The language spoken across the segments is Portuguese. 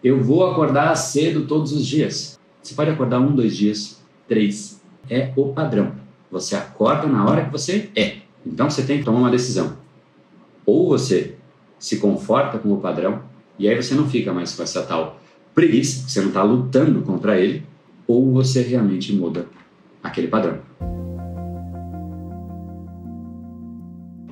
Eu vou acordar cedo todos os dias. Você pode acordar um, dois dias, três. É o padrão. Você acorda na hora que você é. Então você tem que tomar uma decisão. Ou você se conforta com o padrão, e aí você não fica mais com essa tal preguiça, você não está lutando contra ele, ou você realmente muda aquele padrão.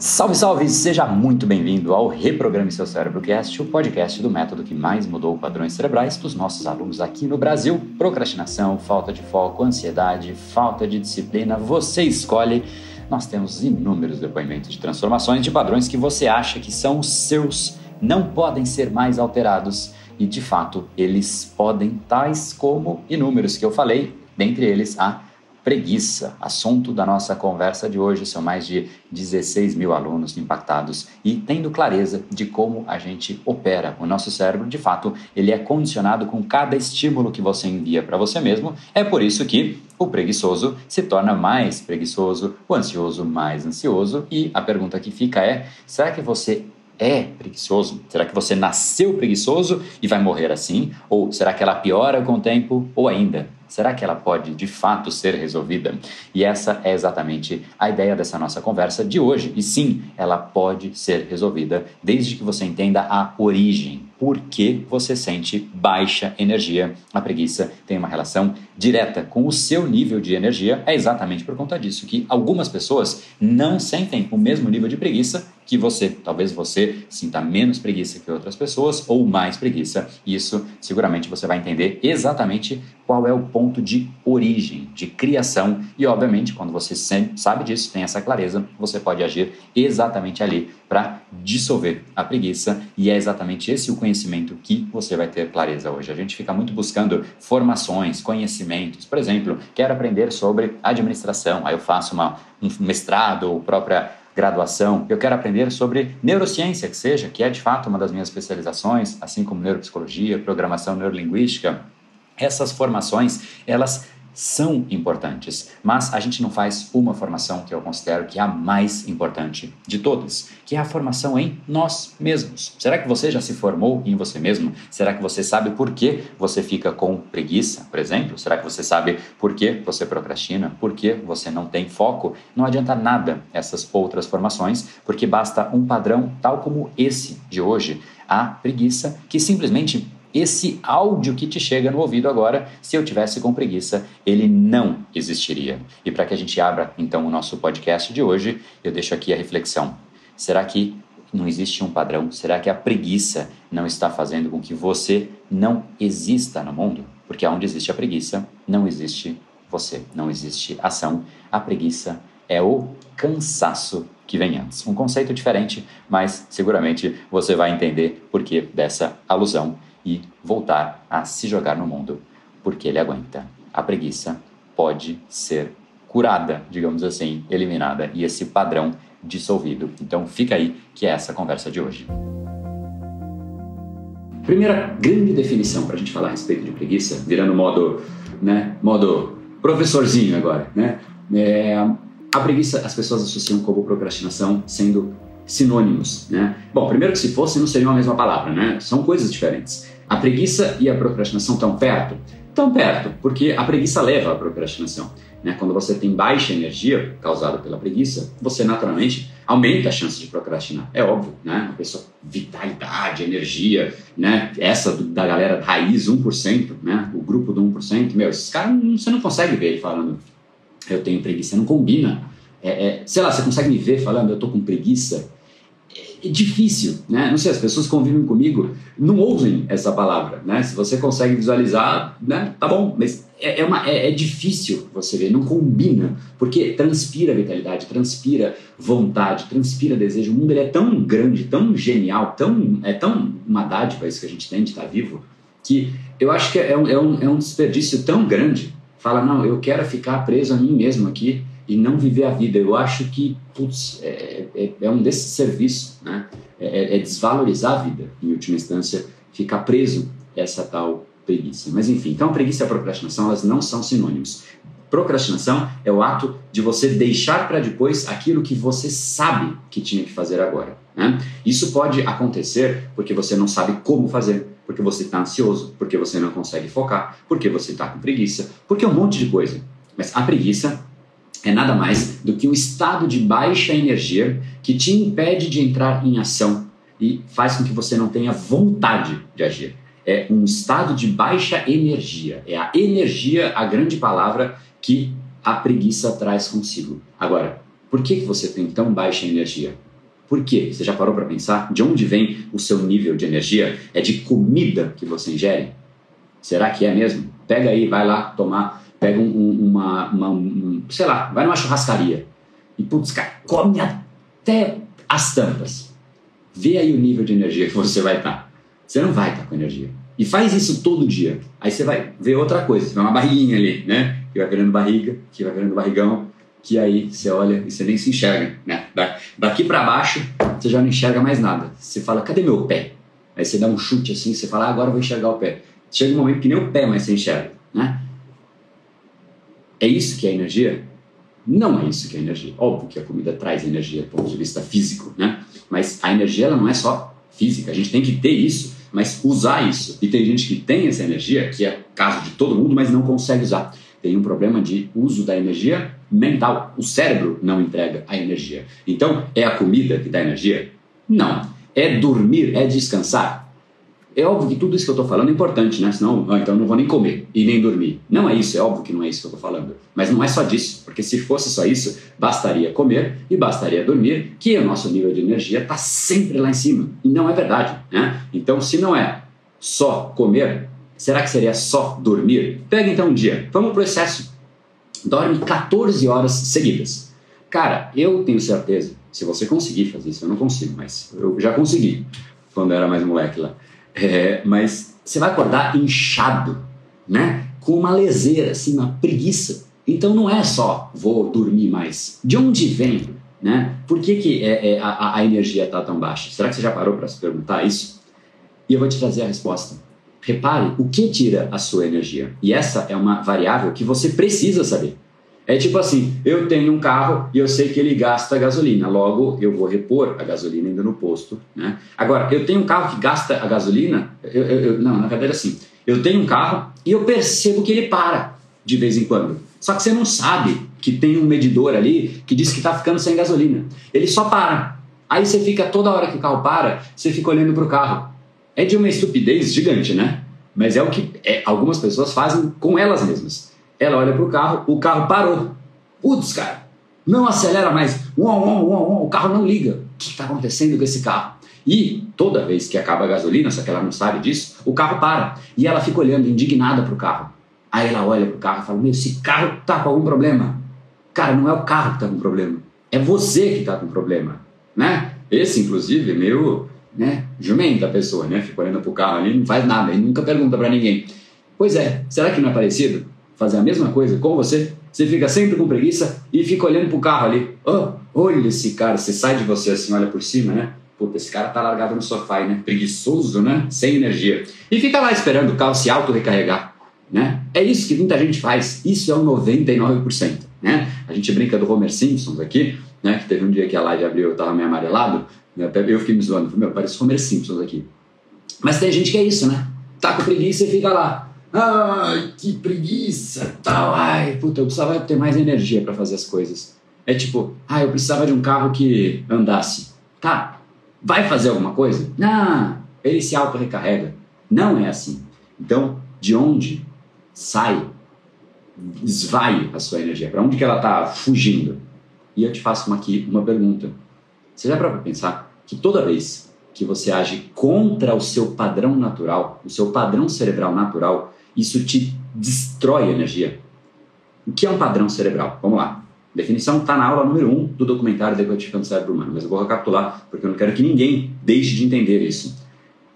Salve, salve! Seja muito bem-vindo ao Reprograme Seu Cérebro Cast, o podcast do método que mais mudou padrões cerebrais dos nossos alunos aqui no Brasil. Procrastinação, falta de foco, ansiedade, falta de disciplina, você escolhe. Nós temos inúmeros depoimentos de transformações de padrões que você acha que são seus, não podem ser mais alterados e de fato eles podem, tais como inúmeros que eu falei, dentre eles a preguiça. Assunto da nossa conversa de hoje são mais de 16 mil alunos impactados e tendo clareza de como a gente opera. O nosso cérebro, de fato, ele é condicionado com cada estímulo que você envia para você mesmo. É por isso que o preguiçoso se torna mais preguiçoso, o ansioso mais ansioso. E a pergunta que fica é: será que você é preguiçoso? Será que você nasceu preguiçoso e vai morrer assim? Ou será que ela piora com o tempo? Ou ainda, Será que ela pode de fato ser resolvida? E essa é exatamente a ideia dessa nossa conversa de hoje. E sim, ela pode ser resolvida desde que você entenda a origem. Por que você sente baixa energia? A preguiça tem uma relação direta com o seu nível de energia. É exatamente por conta disso que algumas pessoas não sentem o mesmo nível de preguiça que você. Talvez você sinta menos preguiça que outras pessoas ou mais preguiça. Isso seguramente você vai entender exatamente qual é o ponto de origem, de criação. E, obviamente, quando você sabe disso, tem essa clareza, você pode agir exatamente ali para dissolver a preguiça. E é exatamente esse o conhecimento que você vai ter clareza hoje. A gente fica muito buscando formações, conhecimentos. Por exemplo, quero aprender sobre administração, aí eu faço uma, um mestrado ou própria graduação, eu quero aprender sobre neurociência, que seja, que é de fato uma das minhas especializações, assim como neuropsicologia, programação neurolinguística. Essas formações, elas são importantes, mas a gente não faz uma formação que eu considero que é a mais importante de todas, que é a formação em nós mesmos. Será que você já se formou em você mesmo? Será que você sabe por que você fica com preguiça, por exemplo? Será que você sabe por que você procrastina? Por que você não tem foco? Não adianta nada essas outras formações, porque basta um padrão tal como esse de hoje, a preguiça, que simplesmente esse áudio que te chega no ouvido agora, se eu tivesse com preguiça, ele não existiria. E para que a gente abra então o nosso podcast de hoje, eu deixo aqui a reflexão. Será que não existe um padrão? Será que a preguiça não está fazendo com que você não exista no mundo? Porque onde existe a preguiça, não existe você, não existe ação. A preguiça é o cansaço que vem antes. Um conceito diferente, mas seguramente você vai entender por que dessa alusão e voltar a se jogar no mundo, porque ele aguenta. A preguiça pode ser curada, digamos assim, eliminada e esse padrão dissolvido. Então fica aí que é essa conversa de hoje. Primeira grande definição para a gente falar a respeito de preguiça, virando modo, né, modo professorzinho agora, né? É, a preguiça as pessoas associam como procrastinação sendo sinônimos, né? Bom, primeiro que se fosse não seriam a mesma palavra, né? São coisas diferentes. A preguiça e a procrastinação estão perto? Estão perto, porque a preguiça leva à procrastinação. Né? Quando você tem baixa energia causada pela preguiça, você naturalmente aumenta a chance de procrastinar. É óbvio, né? Uma pessoa, vitalidade, energia, né? Essa do, da galera raiz, 1%, né? O grupo do 1%, meu, esses caras, você não consegue ver ele falando, eu tenho preguiça, não combina. É, é, sei lá, você consegue me ver falando, eu tô com preguiça? É difícil, né? Não sei, as pessoas convivem comigo não ouvem essa palavra, né? Se você consegue visualizar, né? Tá bom, mas é, é, uma, é, é difícil você ver, não combina, porque transpira vitalidade, transpira vontade, transpira desejo. O mundo ele é tão grande, tão genial, tão, é tão uma dádiva isso que a gente tem de estar vivo, que eu acho que é um, é um, é um desperdício tão grande. Fala, não, eu quero ficar preso a mim mesmo aqui e não viver a vida. Eu acho que, putz, é, é, é um desses serviços, né? É, é, é, desvalorizar a vida, em última instância, ficar preso essa tal preguiça. Mas enfim, então preguiça e procrastinação, elas não são sinônimos. Procrastinação é o ato de você deixar para depois aquilo que você sabe que tinha que fazer agora. Né? Isso pode acontecer porque você não sabe como fazer, Porque você está ansioso, porque você não consegue focar, porque você está com preguiça, porque é um monte de coisa. Mas a preguiça é nada mais do que um estado de baixa energia que te impede de entrar em ação e faz com que você não tenha vontade de agir. É um estado de baixa energia. É a energia a grande palavra que a preguiça traz consigo. Agora, por que, você tem tão baixa energia? Por quê? Você já parou para pensar? De onde vem o seu nível de energia? É de comida que você ingere? Será que é mesmo? Pega aí, vai lá tomar, pega um, uma, uma um, sei lá, vai numa churrascaria e, putz, cara, come até as tampas. Vê aí o nível de energia que você vai estar. Tá. Você não vai estar tá com energia. E faz isso todo dia. Aí você vai ver outra coisa, você vê uma barriguinha ali, né? Que vai virando barriga, que vai virando barrigão, que aí você olha e você nem se enxerga, né? Daqui para baixo, você já não enxerga mais nada. Você fala, cadê meu pé? Aí você dá um chute assim, você fala, ah, agora eu vou enxergar o pé. Chega um momento que nem o pé mais você enxerga, né? É isso que é energia? Não é isso que é energia. Óbvio que a comida traz energia do ponto de vista físico, né? Mas a energia ela não é só física. A gente tem que ter isso, mas usar isso. E tem gente que tem essa energia, que é caso de todo mundo, mas não consegue usar. Tem um problema de uso da energia mental. O cérebro não entrega a energia. Então, é a comida que dá energia? Não. É dormir, é descansar? É óbvio que tudo isso que eu estou falando é importante, né? Senão, ah, então eu não vou nem comer e nem dormir. Não é isso, é óbvio que não é isso que eu estou falando. Mas não é só disso, porque se fosse só isso, bastaria comer e bastaria dormir, que o nosso nível de energia está sempre lá em cima. E não é verdade, né? Então, se não é só comer, será que seria só dormir? Pega então um dia, vamos pro excesso. Dorme 14 horas seguidas. Cara, eu tenho certeza, se você conseguir fazer isso, eu não consigo, mas eu já consegui quando eu era mais moleque lá é, mas você vai acordar inchado, né? Com uma leseira, assim, uma preguiça. Então não é só vou dormir mais. De onde vem? Né? Por que, que é, é, a, a, energia está tão baixa? Será que você já parou para se perguntar isso? E eu vou te trazer a resposta. Repare o que tira a sua energia. E essa é uma variável que você precisa saber. É tipo assim, eu tenho um carro e eu sei que ele gasta gasolina, logo eu vou repor a gasolina ainda no posto, né? Agora, eu tenho um carro que gasta a gasolina, eu, eu, eu, não, na verdade é assim, eu tenho um carro e eu percebo que ele para de vez em quando. Só que você não sabe que tem um medidor ali que diz que está ficando sem gasolina. Ele só para. Aí você fica toda hora que o carro para, você fica olhando para o carro. É de uma estupidez gigante, né? Mas é o que é, algumas pessoas fazem com elas mesmas. Ela olha para o carro, o carro parou. Putz, cara, não acelera mais. Uom, uom, uom, uom, o carro não liga. O que está acontecendo com esse carro? E toda vez que acaba a gasolina, só que ela não sabe disso, o carro para. E ela fica olhando, indignada para o carro. Aí ela olha para o carro e fala: Meu, esse carro está com algum problema. Cara, não é o carro que está com problema. É você que está com problema. Né? Esse, inclusive, é meio né, jumento da pessoa, né? Fica olhando para o carro ali, não faz nada, e nunca pergunta para ninguém. Pois é, será que não é parecido? Fazer a mesma coisa com você, você fica sempre com preguiça e fica olhando pro carro ali. Oh, olha esse cara, você sai de você assim, olha por cima, né? Puta, esse cara tá largado no sofá, né? Preguiçoso, né? Sem energia. E fica lá esperando o carro se auto-recarregar, né? É isso que muita gente faz. Isso é o 99%, né? A gente brinca do Homer Simpsons aqui, né? Que teve um dia que a live abriu, eu tava meio amarelado, né? eu fiquei me zoando. Falei, meu, parece Homer Simpsons aqui. Mas tem gente que é isso, né? Tá com preguiça e fica lá Ai, que preguiça, tal. Ai, puta, eu precisava ter mais energia para fazer as coisas. É tipo, ah, eu precisava de um carro que andasse. Tá, vai fazer alguma coisa? Não, ele se auto-recarrega. Não é assim. Então, de onde sai, esvai a sua energia? Para onde que ela está fugindo? E eu te faço uma, aqui uma pergunta. Você já para pensar que toda vez que você age contra o seu padrão natural, o seu padrão cerebral natural, isso te destrói energia. O que é um padrão cerebral? Vamos lá. A definição está na aula número 1 um do documentário Decodificando o Cérebro Humano, mas eu vou recapitular porque eu não quero que ninguém deixe de entender isso.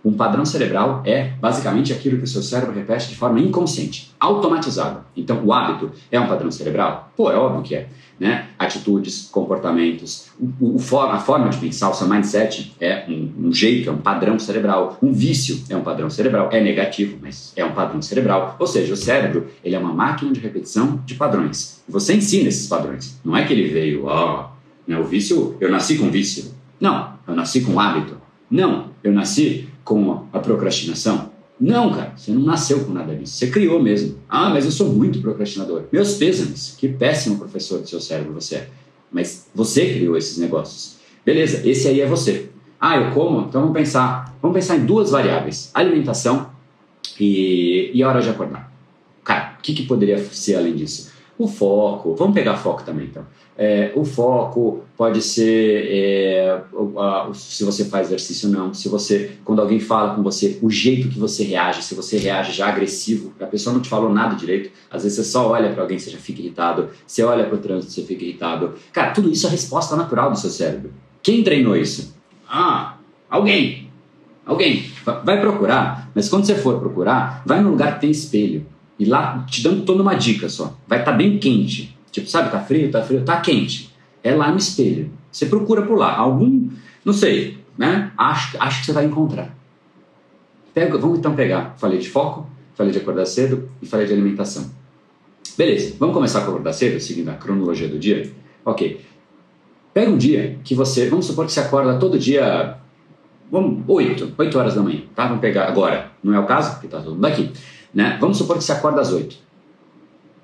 Um padrão cerebral é basicamente aquilo que o seu cérebro repete de forma inconsciente, automatizada. Então, o hábito é um padrão cerebral? Pô, é óbvio que é. Né? Atitudes, comportamentos, o, o, a forma de pensar, o seu mindset é um, um, jeito, é um padrão cerebral. Um vício é um padrão cerebral. É negativo, mas é um padrão cerebral. Ou seja, o cérebro ele é uma máquina de repetição de padrões. Você ensina esses padrões. Não é que ele veio, ó, oh, né, o vício, eu nasci com vício. Não, eu nasci com hábito. Não, eu nasci com a procrastinação. Não, cara, você não nasceu com nada disso. Você criou mesmo. Ah, mas eu sou muito procrastinador. Meus pêsames. Que péssimo professor do seu cérebro você é. Mas você criou esses negócios. Beleza, esse aí é você. Ah, eu como? Então vamos pensar. Vamos pensar em duas variáveis: alimentação e, e a hora de acordar. Cara, o que, que poderia ser além disso? O foco. Vamos pegar foco também, então. É, o foco pode ser é, se você faz exercício ou não, se você, quando alguém fala com você, o jeito que você reage, se você reage já agressivo, a pessoa não te falou nada direito, às vezes você só olha para alguém você já fica irritado, você olha para o trânsito você fica irritado. Cara, tudo isso é resposta natural do seu cérebro. Quem treinou isso? Ah, alguém. Alguém. Vai procurar, mas quando você for procurar, vai num lugar que tem espelho. E lá, te dando toda uma dica só. Vai estar tá bem quente Tipo, sabe, tá frio, tá frio, tá quente. É lá no espelho. Você procura por lá. Algum, não sei, né? Acho, acho que você vai encontrar. Pega, vamos então pegar. Falei de foco, falei de acordar cedo e falei de alimentação. Beleza, vamos começar com acordar cedo, seguindo a cronologia do dia? Ok. Pega um dia que você, vamos supor que você acorda todo dia, vamos, 8, 8 horas da manhã, tá? Vamos pegar agora, não é o caso, porque tá todo mundo aqui, né? Vamos supor que você acorda às 8.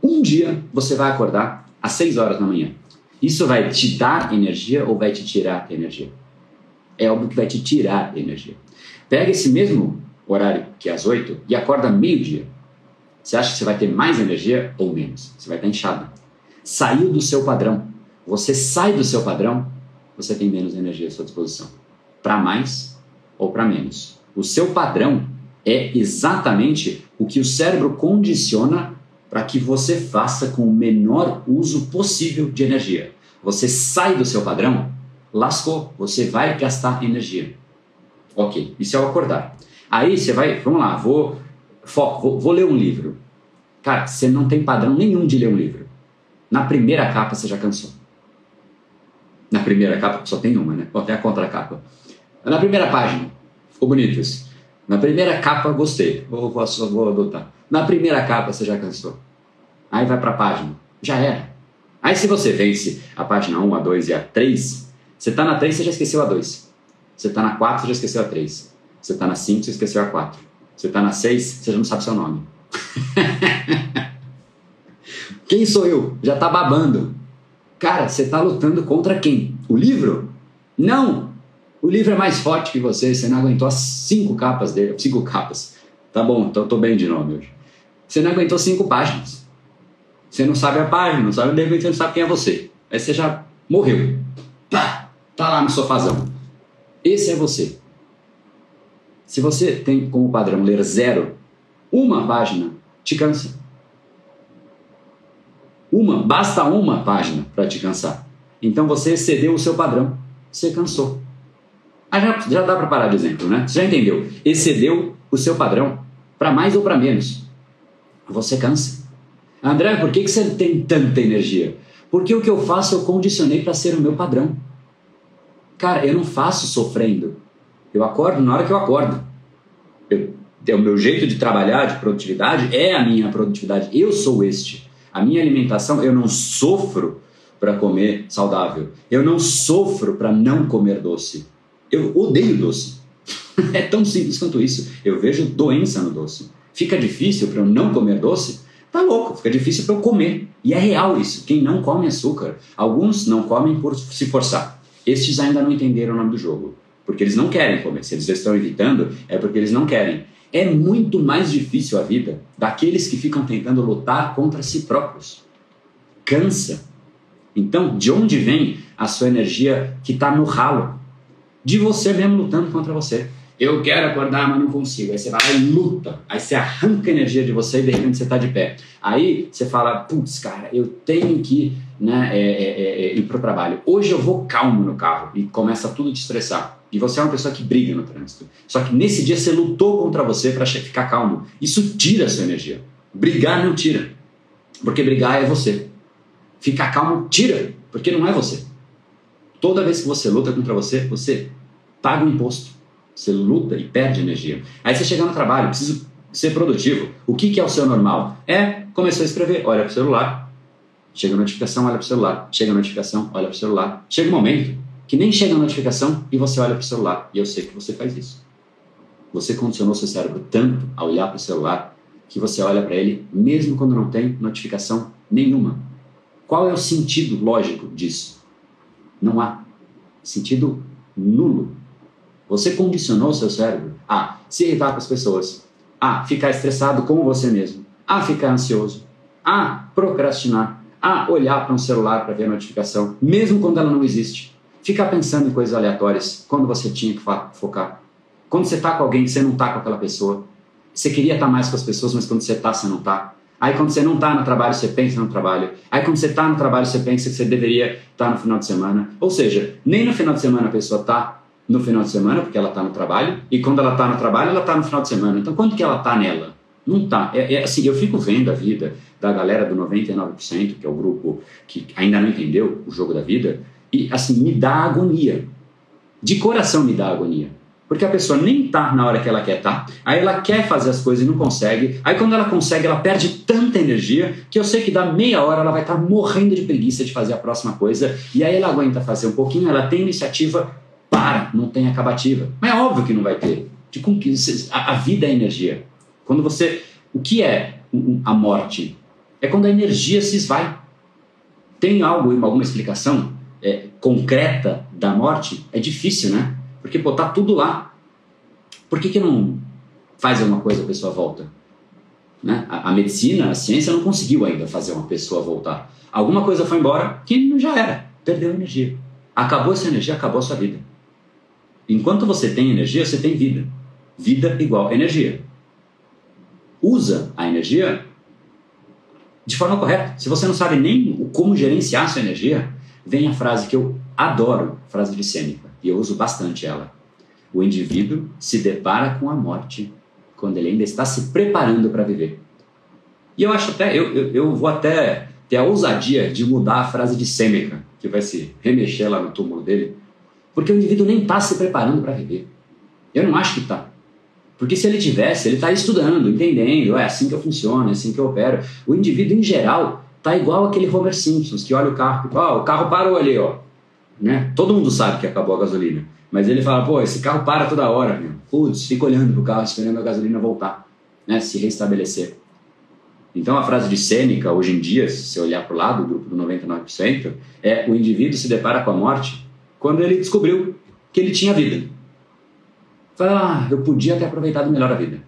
Um dia você vai acordar às 6 horas da manhã. Isso vai te dar energia ou vai te tirar energia? É óbvio que vai te tirar energia. Pega esse mesmo horário que é às 8 e acorda meio-dia. Você acha que você vai ter mais energia ou menos? Você vai estar inchado. Saiu do seu padrão. Você sai do seu padrão, você tem menos energia à sua disposição. Para mais ou para menos. O seu padrão é exatamente o que o cérebro condiciona para que você faça com o menor uso possível de energia. Você sai do seu padrão, lascou, você vai gastar energia. Ok, isso é o acordar. Aí você vai, vamos lá, vou, foco, vou, vou ler um livro. Cara, você não tem padrão nenhum de ler um livro. Na primeira capa você já cansou. Na primeira capa só tem uma, né? Ou até a contracapa. Na primeira página, ficou bonito isso. Na primeira capa, gostei. Vou, vou, vou adotar. Na primeira capa, você já cansou. Aí vai para a página. Já era. Aí se você vence a página 1, a 2 e a 3, você está na 3, você já esqueceu a 2. Você está na 4, você já esqueceu a 3. Você está na 5, você esqueceu a 4. Você está na 6, você já não sabe seu nome. quem sou eu? Já está babando. Cara, você está lutando contra quem? O livro? Não! O livro é mais forte que você, você não aguentou as cinco capas dele, cinco capas. Tá bom, então eu tô bem de nome hoje. Você não aguentou cinco páginas. Você não sabe a página, não sabe, de repente você não sabe quem é você. Aí você já morreu. Pá, tá lá no sofazão. Esse é você. Se você tem como padrão ler zero, uma página te cansa. Uma, basta uma página para te cansar. Então você excedeu o seu padrão. Você cansou. Já, já dá para parar de exemplo, né? Você já entendeu? Excedeu o seu padrão para mais ou para menos. Você cansa. André, por que, que você tem tanta energia? Porque o que eu faço eu condicionei para ser o meu padrão. Cara, eu não faço sofrendo. Eu acordo na hora que eu acordo. Eu, é o meu jeito de trabalhar, de produtividade, é a minha produtividade. Eu sou este. A minha alimentação, eu não sofro para comer saudável. Eu não sofro para não comer doce. Eu odeio doce. é tão simples quanto isso. Eu vejo doença no doce. Fica difícil para eu não comer doce? Tá louco, fica difícil para eu comer. E é real isso. Quem não come açúcar, alguns não comem por se forçar. Estes ainda não entenderam o nome do jogo. Porque eles não querem comer. Se eles estão evitando, é porque eles não querem. É muito mais difícil a vida daqueles que ficam tentando lutar contra si próprios. Cansa. Então, de onde vem a sua energia que está no ralo? De você mesmo lutando contra você. Eu quero acordar, mas não consigo. Aí você vai lá e luta. Aí você arranca energia de você e de repente você está de pé. Aí você fala, putz, cara, eu tenho que né, é, é, é, é ir para o trabalho. Hoje eu vou calmo no carro e começa tudo a te estressar. E você é uma pessoa que briga no trânsito. Só que nesse dia você lutou contra você para ficar calmo. Isso tira a sua energia. Brigar não tira. Porque brigar é você. Ficar calmo tira, porque não é você. Toda vez que você luta contra você, você paga um imposto. Você luta e perde energia. Aí você chega no trabalho, precisa ser produtivo. O que, que é o seu normal? É, começou a escrever, olha para o celular. Chega a notificação, olha para o celular. Chega a notificação, olha para o celular. Chega um momento que nem chega a notificação e você olha para o celular. E eu sei que você faz isso. Você condicionou seu cérebro tanto a olhar para o celular que você olha para ele mesmo quando não tem notificação nenhuma. Qual é o sentido lógico disso? Não há. Sentido nulo. Você condicionou seu cérebro a se irritar com as pessoas, a ficar estressado com você mesmo, a ficar ansioso, a procrastinar, a olhar para um celular para ver a notificação, mesmo quando ela não existe. Ficar pensando em coisas aleatórias quando você tinha que focar. Quando você está com alguém você não está com aquela pessoa. Você queria estar tá mais com as pessoas, mas quando você está, você não está. Aí quando você não está no trabalho, você pensa no trabalho. Aí quando você está no trabalho, você pensa que você deveria estar tá no final de semana. Ou seja, nem no final de semana a pessoa está no final de semana, porque ela está no trabalho, e quando ela está no trabalho, ela está no final de semana. Então, quando que ela está nela? Não está. É, é, assim, eu fico vendo a vida da galera do 99%, que é o grupo que ainda não entendeu o jogo da vida, e assim, me dá agonia. De coração me dá agonia. Porque a pessoa nem tá na hora que ela quer tá, aí ela quer fazer as coisas e não consegue, aí quando ela consegue, ela perde tanta energia que eu sei que da meia hora ela vai estar tá morrendo de preguiça de fazer a próxima coisa, e aí ela aguenta fazer um pouquinho, ela tem iniciativa, para, não tem acabativa. Mas é óbvio que não vai ter. De que a, a vida é energia. Quando você. O que é a morte? É quando a energia se esvai. Tem algo, alguma explicação é, concreta da morte? É difícil, né? Porque, pô, tá tudo lá. Por que, que não faz alguma coisa a pessoa volta? Né? A, a, medicina, a ciência não conseguiu ainda fazer uma pessoa voltar. Alguma coisa foi embora que já era, perdeu energia. Acabou essa energia, acabou a sua vida. Enquanto você tem energia, você tem vida. Vida igual energia. Usa a energia de forma correta. Se você não sabe nem como gerenciar sua energia, vem a frase que eu adoro, frase de Sêneca, e eu uso bastante ela. O indivíduo se depara com a morte quando ele ainda está se preparando para viver. E eu acho até, eu, eu, eu, vou até ter a ousadia de mudar a frase de Sêneca, que vai se remexer lá no túmulo dele, porque o indivíduo nem está se preparando para viver. Eu não acho que está. Porque se ele tivesse, ele está estudando, entendendo, é assim que eu funciono, é assim que eu opero. O indivíduo, em geral, está igual aquele Homer Simpsons, que olha o carro, ó, o carro parou ali, ó. Né? Todo mundo sabe que acabou a gasolina. Mas ele fala, pô, esse carro para toda hora, meu. Putz, fica olhando pro carro, esperando a gasolina voltar, né? Se restabelecer. Então a frase de Sêneca, hoje em dia, se você olhar para o lado do grupo do 99%, é o indivíduo se depara com a morte quando ele descobriu que ele tinha vida. Fala, ah, eu podia ter aproveitado melhor a vida.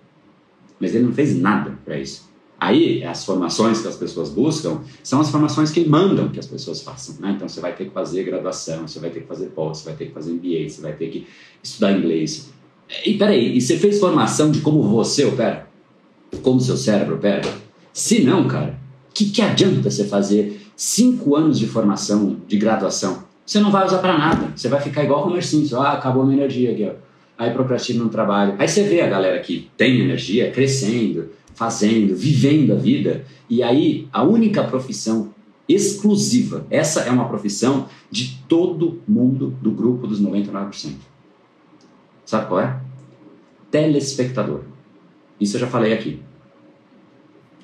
Mas ele não fez nada para isso. Aí, as formações que as pessoas buscam são as formações que mandam que as pessoas façam. Né? Então, você vai ter que fazer graduação, você vai ter que fazer pós, você vai ter que fazer MBA, você vai ter que estudar inglês. E peraí, e você fez formação de como você opera? Como seu cérebro opera? Se não, cara, o que, que adianta você fazer cinco anos de formação, de graduação, você não vai usar para nada. Você vai ficar igual o Homer Simpson. Ah, acabou a minha energia ó. Aí procrastina no trabalho. Aí você vê a galera que tem energia crescendo, fazendo, vivendo a vida. E aí a única profissão exclusiva, essa é uma profissão de todo mundo do grupo dos 99%. Sabe qual é? Telespectador. Isso eu já falei aqui.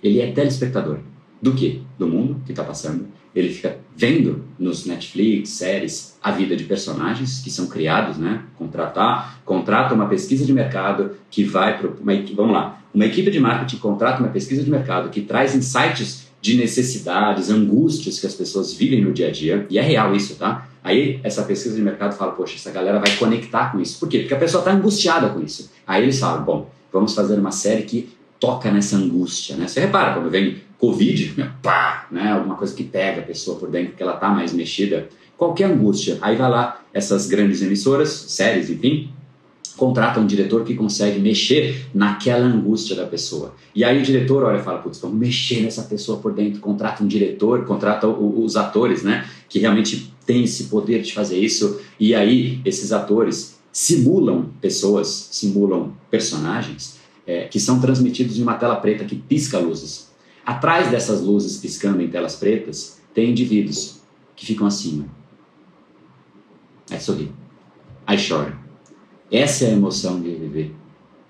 Ele é telespectador. Do que? Do mundo que está passando ele fica vendo nos Netflix, séries, a vida de personagens que são criados, né? Contratar, contrata uma pesquisa de mercado que vai para uma vamos lá, uma equipe de marketing contrata uma pesquisa de mercado que traz insights de necessidades, angústias que as pessoas vivem no dia a dia, e é real isso, tá? Aí essa pesquisa de mercado fala, poxa, essa galera vai conectar com isso. Por quê? Porque a pessoa está angustiada com isso. Aí eles falam, bom, vamos fazer uma série que toca nessa angústia, né? Você repara, quando vem Covid, pá, né? Alguma coisa que pega a pessoa por dentro, que ela tá mais mexida. Qualquer angústia. Aí vai lá, essas grandes emissoras, séries, enfim, contrata um diretor que consegue mexer naquela angústia da pessoa. E aí o diretor olha e fala, putz, vamos mexer nessa pessoa por dentro, contrata um diretor, contrata os atores, né, que realmente tem esse poder de fazer isso. E aí esses atores simulam pessoas, simulam personagens é, que são transmitidos em uma tela preta que pisca luzes. Atrás dessas luzes piscando em telas pretas, tem indivíduos que ficam acima. Aí sorri. Aí chora. Essa é a emoção de viver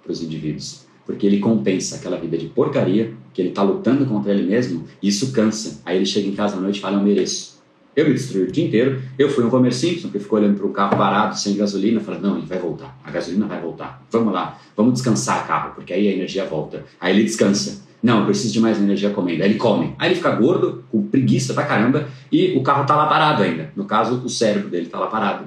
para os indivíduos. Porque ele compensa aquela vida de porcaria, que ele está lutando contra ele mesmo, e isso cansa. Aí ele chega em casa à noite e fala: Eu mereço. Eu me destruí o dia inteiro. Eu fui um Homer Simpson que ficou olhando para o carro parado, sem gasolina, falando: não, ele vai voltar. A gasolina vai voltar. Vamos lá, vamos descansar o carro, porque aí a energia volta. Aí ele descansa. Não, eu preciso de mais energia comendo. Aí ele come. Aí ele fica gordo, com preguiça pra caramba, e o carro tá lá parado ainda. No caso, o cérebro dele tá lá parado.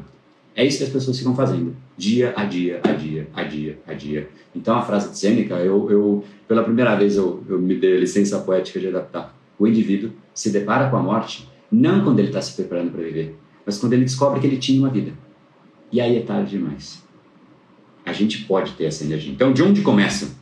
É isso que as pessoas ficam fazendo, dia a dia, a dia, a dia, a dia. Então a frase de Sêneca, eu, eu pela primeira vez eu, eu me dei licença poética de adaptar. O indivíduo se depara com a morte não quando ele está se preparando para viver, mas quando ele descobre que ele tinha uma vida. E aí é tarde demais. A gente pode ter essa energia. Então, de onde começa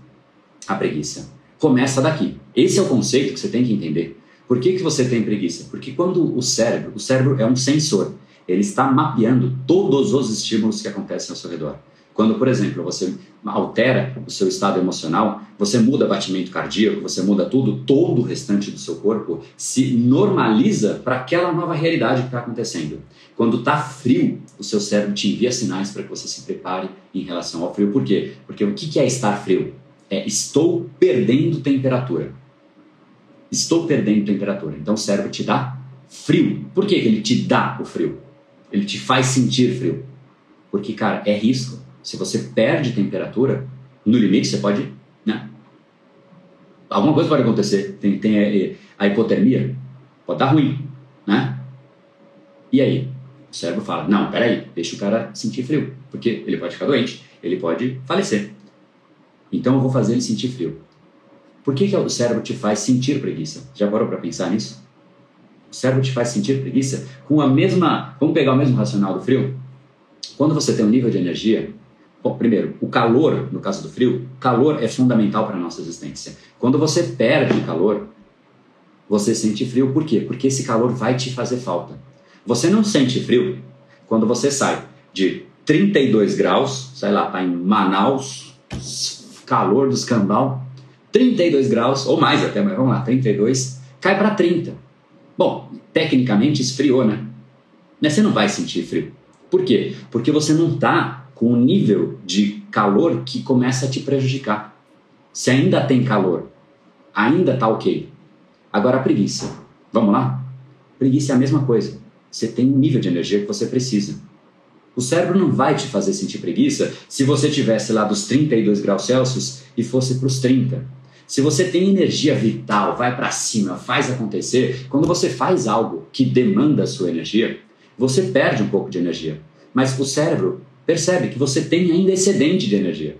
a preguiça? Começa daqui. Esse é o conceito que você tem que entender. Por que, que você tem preguiça? Porque quando o cérebro, o cérebro é um sensor, ele está mapeando todos os estímulos que acontecem ao seu redor. Quando, por exemplo, você altera o seu estado emocional, você muda batimento cardíaco, você muda tudo, todo o restante do seu corpo se normaliza para aquela nova realidade que está acontecendo. Quando está frio, o seu cérebro te envia sinais para que você se prepare em relação ao frio. Por quê? Porque o que é estar frio? É estou perdendo temperatura. Estou perdendo temperatura. Então o cérebro te dá frio. Por que, que ele te dá o frio? Ele te faz sentir frio. Porque, cara, é risco se você perde temperatura, no limite você pode. Né? Alguma coisa pode acontecer. Tem, tem a, a hipotermia, pode dar ruim. Né? E aí? O cérebro fala: não, peraí, deixa o cara sentir frio, porque ele pode ficar doente, ele pode falecer. Então eu vou fazer ele sentir frio. Por que, que o cérebro te faz sentir preguiça? Já parou para pensar nisso? O cérebro te faz sentir preguiça com a mesma. Vamos pegar o mesmo racional do frio? Quando você tem um nível de energia Bom, primeiro, o calor, no caso do frio, calor é fundamental para a nossa existência. Quando você perde calor, você sente frio. Por quê? Porque esse calor vai te fazer falta. Você não sente frio quando você sai de 32 graus, sei lá, tá em Manaus, calor do escambau, 32 graus, ou mais até, mas vamos lá, 32, cai para 30. Bom, tecnicamente esfriou, né? Mas você não vai sentir frio. Por quê? Porque você não está com um nível de calor que começa a te prejudicar. Se ainda tem calor, ainda está ok. Agora a preguiça. Vamos lá? Preguiça é a mesma coisa. Você tem um nível de energia que você precisa. O cérebro não vai te fazer sentir preguiça se você tivesse lá dos 32 graus Celsius e fosse para os 30. Se você tem energia vital, vai para cima, faz acontecer, quando você faz algo que demanda a sua energia, você perde um pouco de energia. Mas o cérebro percebe que você tem ainda excedente de energia.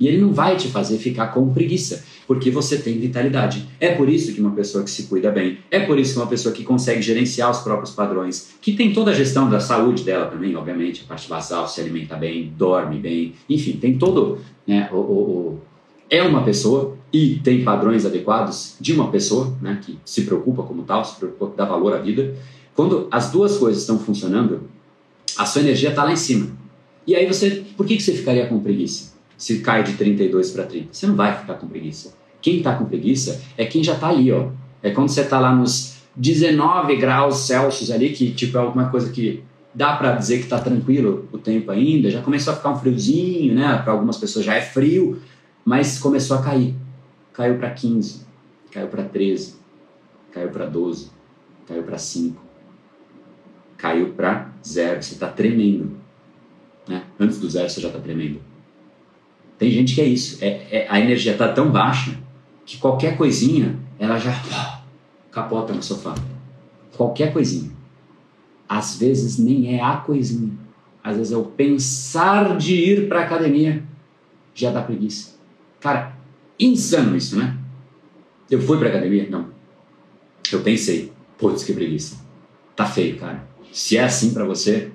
E ele não vai te fazer ficar com preguiça, porque você tem vitalidade. É por isso que uma pessoa que se cuida bem, é por isso que uma pessoa que consegue gerenciar os próprios padrões, que tem toda a gestão da saúde dela também, obviamente, a parte basal, se alimenta bem, dorme bem, enfim, tem todo. Né, o, o, o, é uma pessoa e tem padrões adequados de uma pessoa né, que se preocupa como tal, se preocupa, dá valor à vida. Quando as duas coisas estão funcionando, a sua energia está lá em cima. E aí você, por que, que você ficaria com preguiça? Se cai de 32 para 30. Você não vai ficar com preguiça. Quem está com preguiça é quem já está ali, ó. É quando você está lá nos 19 graus Celsius ali, que tipo é alguma coisa que dá para dizer que está tranquilo o tempo ainda, já começou a ficar um friozinho, né? Para algumas pessoas já é frio, mas começou a cair. Caiu para 15, caiu para 13, caiu para 12, caiu para 5, caiu para 0. Você está tremendo. Né? Antes do zero você já está tremendo. Tem gente que é isso. É, é a energia está tão baixa que qualquer coisinha ela já capota no sofá. Qualquer coisinha. Às vezes nem é a coisinha. Às vezes é o pensar de ir para academia já dá preguiça. Cara, insano isso, né? Eu fui para academia? Não. Eu pensei, putz, que preguiça. Tá feio, cara. Se é assim para você,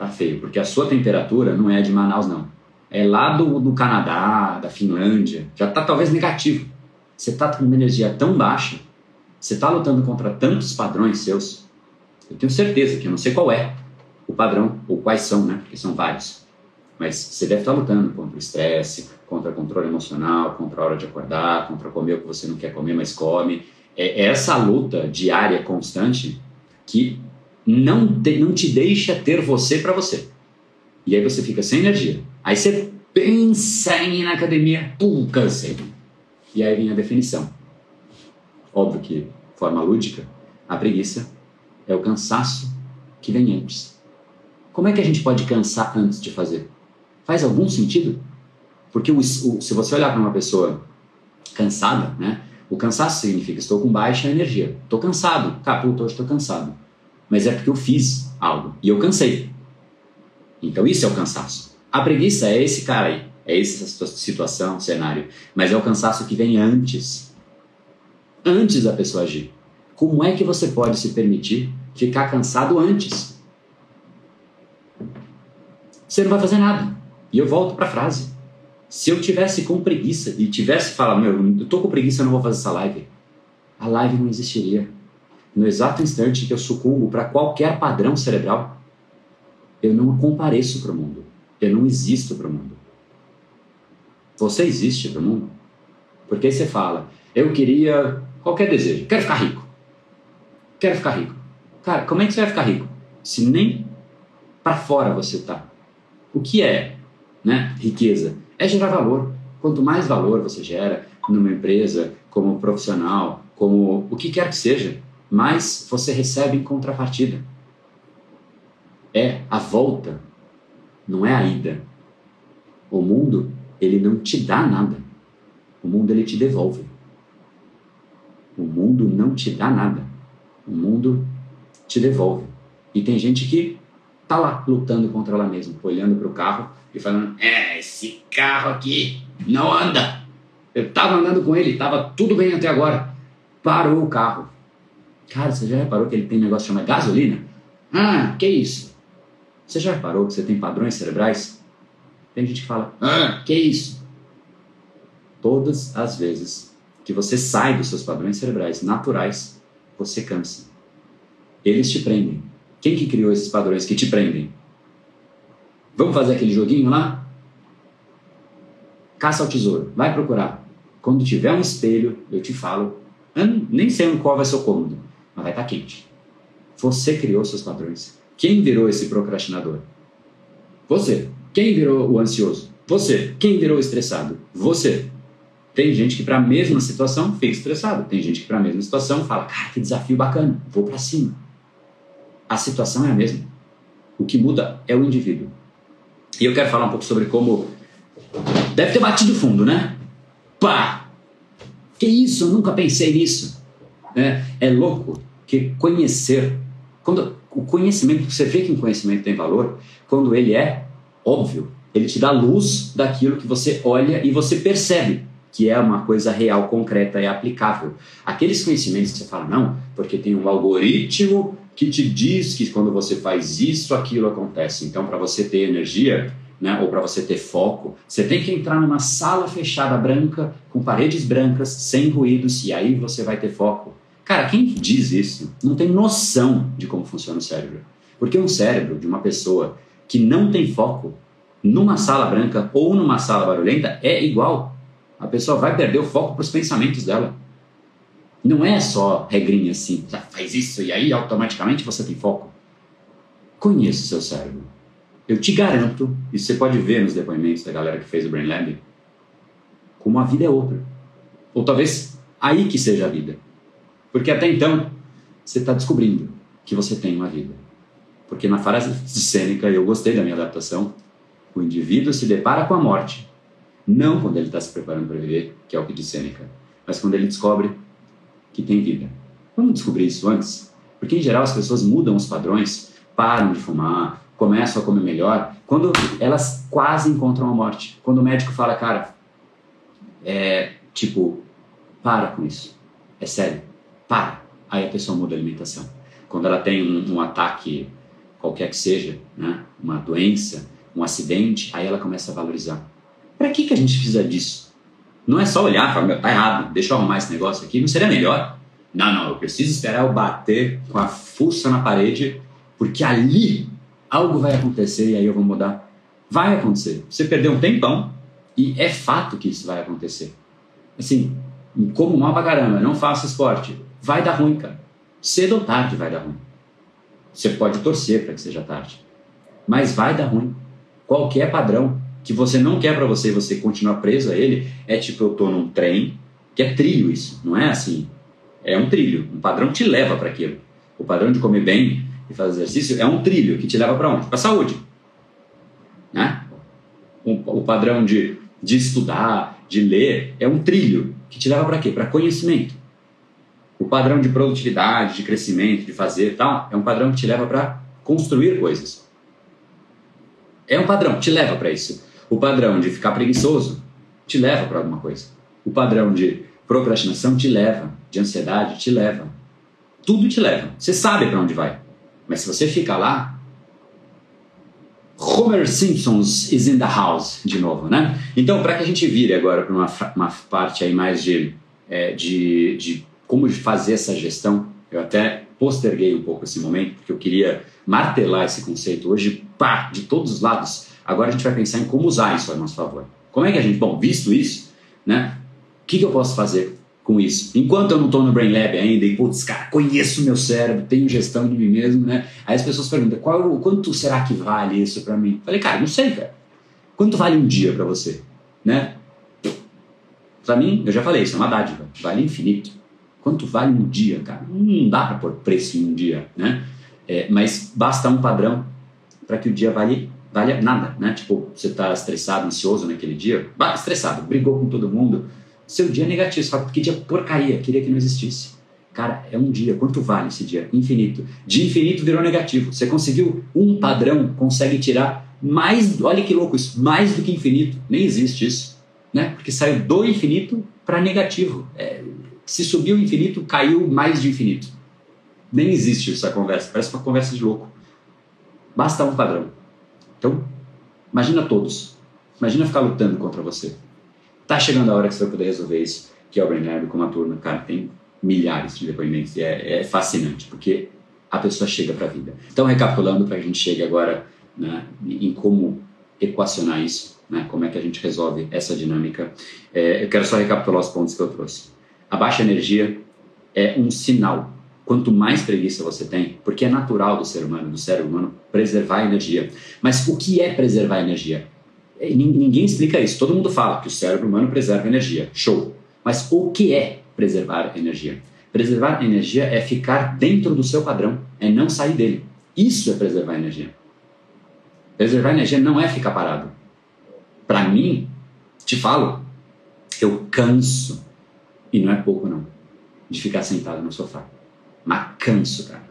tá feio, porque a sua temperatura não é de Manaus, não. É lá do, do Canadá, da Finlândia, já tá talvez negativo. Você tá com uma energia tão baixa, você tá lutando contra tantos padrões seus. Eu tenho certeza que eu não sei qual é o padrão, ou quais são, né? Porque são vários. Mas você deve estar tá lutando contra o estresse, contra o controle emocional, contra a hora de acordar, contra comer o que você não quer comer, mas come. É essa luta diária, constante, que não te, não te deixa ter você para você. E aí você fica sem energia. Aí você pensa em ir na academia, pum, cansei. E aí vem a definição. Óbvio que, forma lúdica, a preguiça é o cansaço que vem antes. Como é que a gente pode cansar antes de fazer? Faz algum sentido? Porque o, o, se você olhar para uma pessoa cansada, né? O cansaço significa estou com baixa energia. Estou cansado. Cara, puta, hoje estou cansado. Mas é porque eu fiz algo e eu cansei. Então isso é o cansaço. A preguiça é esse cara aí. É essa situação, cenário. Mas é o cansaço que vem antes. Antes da pessoa agir. Como é que você pode se permitir ficar cansado antes? Você não vai fazer nada. E eu volto para a frase. Se eu tivesse com preguiça e tivesse falado, meu, eu tô com preguiça, eu não vou fazer essa live, a live não existiria. No exato instante que eu sucumbo para qualquer padrão cerebral, eu não compareço para o mundo. Eu não existo para o mundo. Você existe para o mundo? Porque você fala, eu queria qualquer desejo, quero ficar rico. Quero ficar rico. Cara, como é que você vai ficar rico? Se nem para fora você tá. O que é, né, riqueza? É gerar valor. Quanto mais valor você gera numa empresa, como profissional, como o que quer que seja, mais você recebe em contrapartida. É a volta, não é a ida. O mundo ele não te dá nada. O mundo ele te devolve. O mundo não te dá nada. O mundo te devolve. E tem gente que tá lá lutando contra ela mesma, olhando para o carro e falando: "É, esse carro aqui não anda. Eu tava andando com ele, tava tudo bem até agora. Parou o carro. Cara, você já reparou que ele tem um negócio chamado gasolina? Ah, que isso? Você já reparou que você tem padrões cerebrais? Tem gente que fala, ah, que isso? Todas as vezes que você sai dos seus padrões cerebrais naturais, você cansa. Eles te prendem. Quem que criou esses padrões que te prendem? Vamos fazer aquele joguinho lá? Caça ao tesouro. Vai procurar. Quando tiver um espelho, eu te falo. Eu nem sei qual vai ser o cômodo, mas vai estar tá quente. Você criou seus padrões. Quem virou esse procrastinador? Você. Quem virou o ansioso? Você. Quem virou o estressado? Você. Tem gente que para a mesma situação fica estressado. Tem gente que para a mesma situação fala, cara, que desafio bacana, vou para cima. A situação é a mesma. O que muda é o indivíduo. E eu quero falar um pouco sobre como deve ter batido fundo, né? Pá! Que isso? Eu nunca pensei nisso. É, é louco que conhecer, quando o conhecimento, você vê que o conhecimento tem valor, quando ele é óbvio. Ele te dá luz daquilo que você olha e você percebe que é uma coisa real, concreta e aplicável. Aqueles conhecimentos que você fala, não, porque tem um algoritmo que te diz que quando você faz isso, aquilo acontece. Então, para você ter energia, né, ou para você ter foco, você tem que entrar numa sala fechada branca, com paredes brancas, sem ruídos, e aí você vai ter foco. Cara, quem diz isso não tem noção de como funciona o cérebro. Porque um cérebro de uma pessoa que não tem foco numa sala branca ou numa sala barulhenta é igual. A pessoa vai perder o foco para os pensamentos dela. Não é só regrinha assim, já faz isso e aí automaticamente você tem foco. Conheça o seu cérebro. Eu te garanto, e você pode ver nos depoimentos da galera que fez o Brain Lab, como a vida é outra. Ou talvez aí que seja a vida. Porque até então, você está descobrindo que você tem uma vida. Porque na frase de Sêneca, eu gostei da minha adaptação, o indivíduo se depara com a morte, não quando ele está se preparando para viver, que é o que diz Sêneca, mas quando ele descobre que tem vida. Vamos descobrir isso antes? Porque em geral as pessoas mudam os padrões, param de fumar, começam a comer melhor, quando elas quase encontram a morte. Quando o médico fala, cara, é tipo, para com isso, é sério, para. Aí a pessoa muda a alimentação. Quando ela tem um, um ataque qualquer que seja, né? uma doença, um acidente, aí ela começa a valorizar. Para que, que a gente precisa disso? Não é só olhar e falar, tá errado, deixa eu arrumar esse negócio aqui, não seria melhor? Não, não, eu preciso esperar eu bater com a fuça na parede, porque ali algo vai acontecer e aí eu vou mudar. Vai acontecer. Você perdeu um tempão e é fato que isso vai acontecer. Assim, como mal pra caramba, não faça esporte. Vai dar ruim, cara. Cedo ou tarde vai dar ruim. Você pode torcer para que seja tarde, mas vai dar ruim. Qualquer padrão que você não quer para você e você continua preso a ele, é tipo eu tô num trem, que é trilho isso, não é assim. É um trilho, um padrão te leva para aquilo. O padrão de comer bem e fazer exercício é um trilho que te leva para onde? Para saúde. Né? O, o padrão de, de estudar, de ler, é um trilho que te leva para quê? Para conhecimento. O padrão de produtividade, de crescimento, de fazer tal, é um padrão que te leva para construir coisas. É um padrão que te leva para isso. O padrão de ficar preguiçoso te leva para alguma coisa. O padrão de procrastinação te leva, de ansiedade te leva. Tudo te leva. Você sabe para onde vai. Mas se você fica lá, Homer Simpsons is in the house de novo, né? Então, para que a gente vire agora para uma, uma parte aí mais de, é, de, de como fazer essa gestão, eu até posterguei um pouco esse momento, porque eu queria martelar esse conceito hoje, pá, de todos os lados. Agora a gente vai pensar em como usar isso a nosso favor. Como é que a gente, bom, visto isso, né? O que, que eu posso fazer com isso? Enquanto eu não estou no Brain Lab ainda e, putz, cara, conheço meu cérebro, tenho gestão de mim mesmo, né? Aí as pessoas perguntam, qual, quanto será que vale isso para mim? Falei, cara, não sei, cara. Quanto vale um dia para você, né? Para mim, eu já falei, isso é uma dádiva, vale infinito. Quanto vale um dia, cara? Não dá para pôr preço em um dia, né? É, mas basta um padrão para que o dia vale, vale nada, né? Tipo, você está estressado, ansioso naquele dia, estressado, brigou com todo mundo, seu dia é negativo. Você fala, que dia porcaria, queria que não existisse. Cara, é um dia. Quanto vale esse dia? Infinito. De infinito virou negativo. Você conseguiu um padrão, consegue tirar mais, olha que louco isso, mais do que infinito. Nem existe isso, né? Porque saiu do infinito para negativo. É, se subiu infinito, caiu mais de infinito. Nem existe essa conversa, parece uma conversa de louco. Basta um padrão. Então, imagina todos. Imagina ficar lutando contra você. Tá chegando a hora que você vai poder resolver isso, que é o Brain com uma turma. Cara, tem milhares de depoimentos e é, é fascinante, porque a pessoa chega para a vida. Então, recapitulando, para a gente chegue agora né, em como equacionar isso, né, como é que a gente resolve essa dinâmica, é, eu quero só recapitular os pontos que eu trouxe. A baixa energia é um sinal. Quanto mais preguiça você tem, porque é natural do ser humano, do cérebro humano, preservar a energia. Mas o que é preservar a energia? É, ninguém explica isso. Todo mundo fala que o cérebro humano preserva energia. Show. Mas o que é preservar energia? Preservar energia é ficar dentro do seu padrão, é não sair dele. Isso é preservar energia. Preservar energia não é ficar parado. Para mim, te falo, eu canso e não é pouco, não. De ficar sentado no sofá. Mas canso, cara.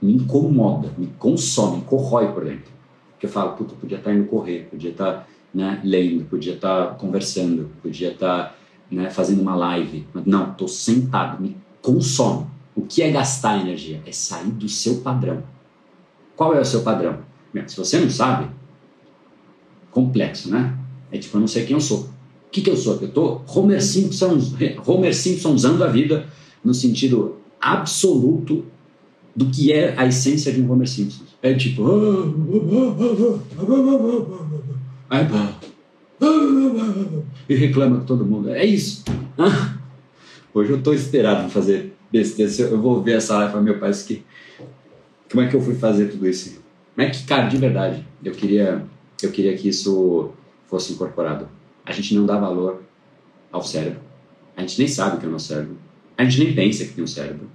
Me incomoda, me consome, me corrói por dentro. Porque eu falo, puta, podia estar indo correr, podia estar né, lendo, podia estar conversando, podia estar né, fazendo uma live. Mas não, estou sentado, me consome. O que é gastar energia? É sair do seu padrão. Qual é o seu padrão? Se você não sabe, complexo, né? É tipo, eu não sei quem eu sou que, que eu sou? Eu estou Homer Simpson, Homer Simpsonzando a vida no sentido absoluto do que é a essência de um Homer Simpson. É tipo. E reclama com todo mundo. É isso. Hoje eu estou esperado para fazer besteira. Eu vou ver essa live e falar, meu pai, que. Como é que eu fui fazer tudo isso? Como é que, cara, de verdade, eu queria, eu queria que isso fosse incorporado a gente não dá valor ao cérebro. A gente nem sabe o que é o nosso cérebro. A gente nem pensa que tem um cérebro.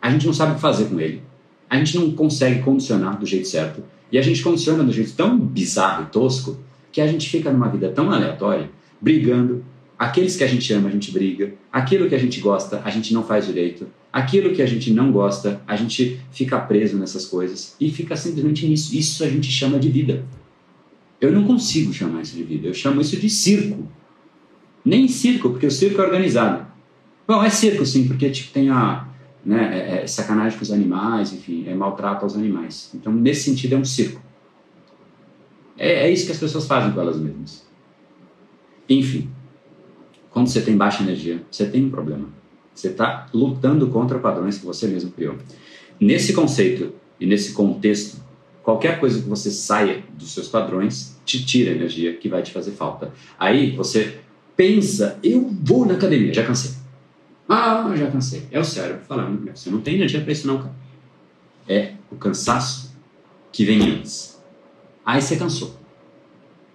A gente não sabe o que fazer com ele. A gente não consegue condicionar do jeito certo. E a gente condiciona do jeito tão bizarro e tosco que a gente fica numa vida tão aleatória, brigando. Aqueles que a gente ama, a gente briga. Aquilo que a gente gosta, a gente não faz direito. Aquilo que a gente não gosta, a gente fica preso nessas coisas e fica simplesmente nisso. Isso a gente chama de vida. Eu não consigo chamar isso de vida, eu chamo isso de circo. Nem circo, porque o circo é organizado. Bom, é circo sim, porque tipo, tem a né, é, é sacanagem com os animais, enfim, é maltrato aos animais. Então, nesse sentido, é um circo. É, é isso que as pessoas fazem com elas mesmas. Enfim, quando você tem baixa energia, você tem um problema. Você está lutando contra padrões que você mesmo criou. Nesse conceito e nesse contexto, Qualquer coisa que você saia dos seus padrões te tira energia que vai te fazer falta. Aí você pensa, eu vou na academia, já cansei. Ah, já cansei. É o cérebro falando, você não tem energia para isso não, cara. É o cansaço que vem antes. Aí você cansou.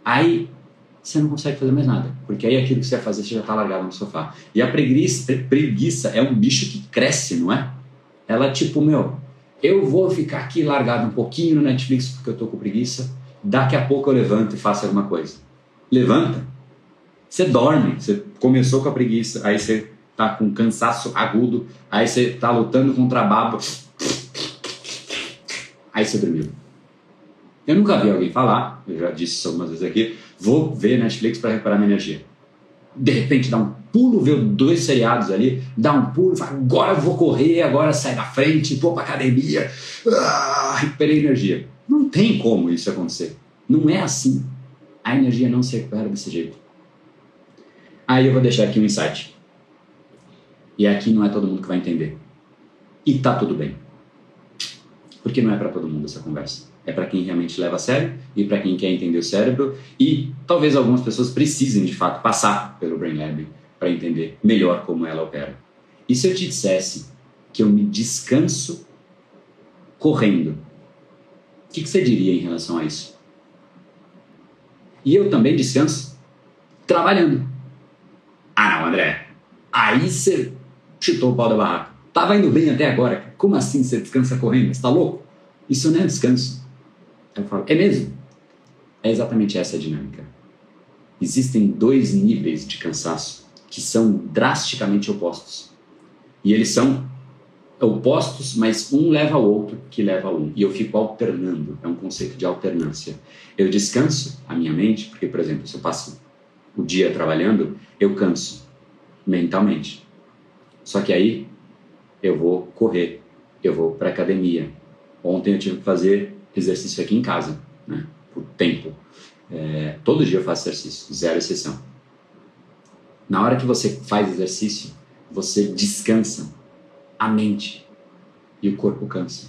Aí você não consegue fazer mais nada. Porque aí aquilo que você ia fazer, você já está largado no sofá. E a preguiça, preguiça é um bicho que cresce, não é? Ela tipo, meu, eu vou ficar aqui largado um pouquinho no Netflix porque eu tô com preguiça. Daqui a pouco eu levanto e faço alguma coisa. Levanta. Você dorme. Você começou com a preguiça, aí você tá com cansaço agudo, aí você tá lutando contra a baba. Aí você dormiu. Eu nunca vi alguém falar, eu já disse isso algumas vezes aqui, vou ver Netflix para recuperar minha energia. De repente dá um pulo, vê dois seriados ali, dá um pulo fala, agora eu vou correr, agora sai da frente, vou pra academia, ah, recuperei energia. Não tem como isso acontecer. Não é assim. A energia não se recupera desse jeito. Aí eu vou deixar aqui um insight. E aqui não é todo mundo que vai entender. E tá tudo bem. Porque não é para todo mundo essa conversa é para quem realmente leva a sério e para quem quer entender o cérebro e talvez algumas pessoas precisem de fato passar pelo Brain Lab para entender melhor como ela opera. E se eu te dissesse que eu me descanso correndo, o que, que você diria em relação a isso? E eu também descanso trabalhando. Ah, não, André. Aí você chutou o pau da barraca. Tava indo bem até agora. Como assim você descansa correndo? Você tá louco? Isso não é descanso. Eu falo, é mesmo? É exatamente essa a dinâmica. Existem dois níveis de cansaço que são drasticamente opostos. E eles são opostos, mas um leva ao outro, que leva a um. E eu fico alternando. É um conceito de alternância. Eu descanso a minha mente, porque, por exemplo, se eu passo o dia trabalhando, eu canso mentalmente. Só que aí eu vou correr, eu vou para academia. Ontem eu tive que fazer exercício aqui em casa, né? Por tempo. É, todo dia eu faço exercício, zero exceção. Na hora que você faz exercício, você descansa a mente e o corpo cansa.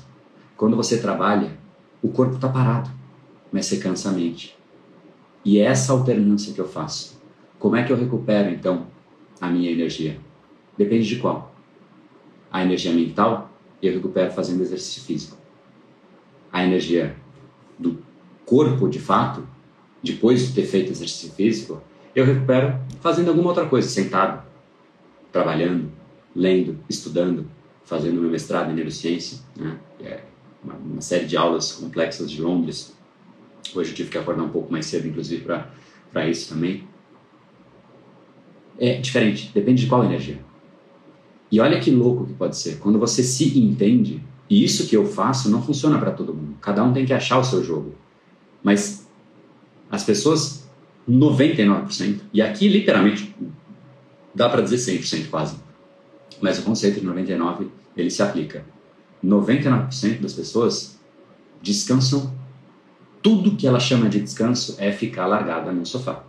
Quando você trabalha, o corpo está parado, mas você cansa a mente. E é essa alternância que eu faço. Como é que eu recupero então a minha energia? Depende de qual. A energia mental eu recupero fazendo exercício físico a energia do corpo de fato, depois de ter feito exercício físico, eu recupero fazendo alguma outra coisa, sentado, trabalhando, lendo, estudando, fazendo meu mestrado em neurociência, né? é uma, uma, série de aulas complexas de Londres. Hoje eu tive que acordar um pouco mais cedo, inclusive, para isso também. É diferente, depende de qual energia. E olha que louco que pode ser. Quando você se entende, e isso que eu faço não funciona para todo mundo. Cada um tem que achar o seu jogo. Mas as pessoas, 99%, e aqui literalmente dá para dizer 100% quase, mas o conceito de 99% ele se aplica. 99% das pessoas descansam. Tudo que ela chama de descanso é ficar largada no sofá.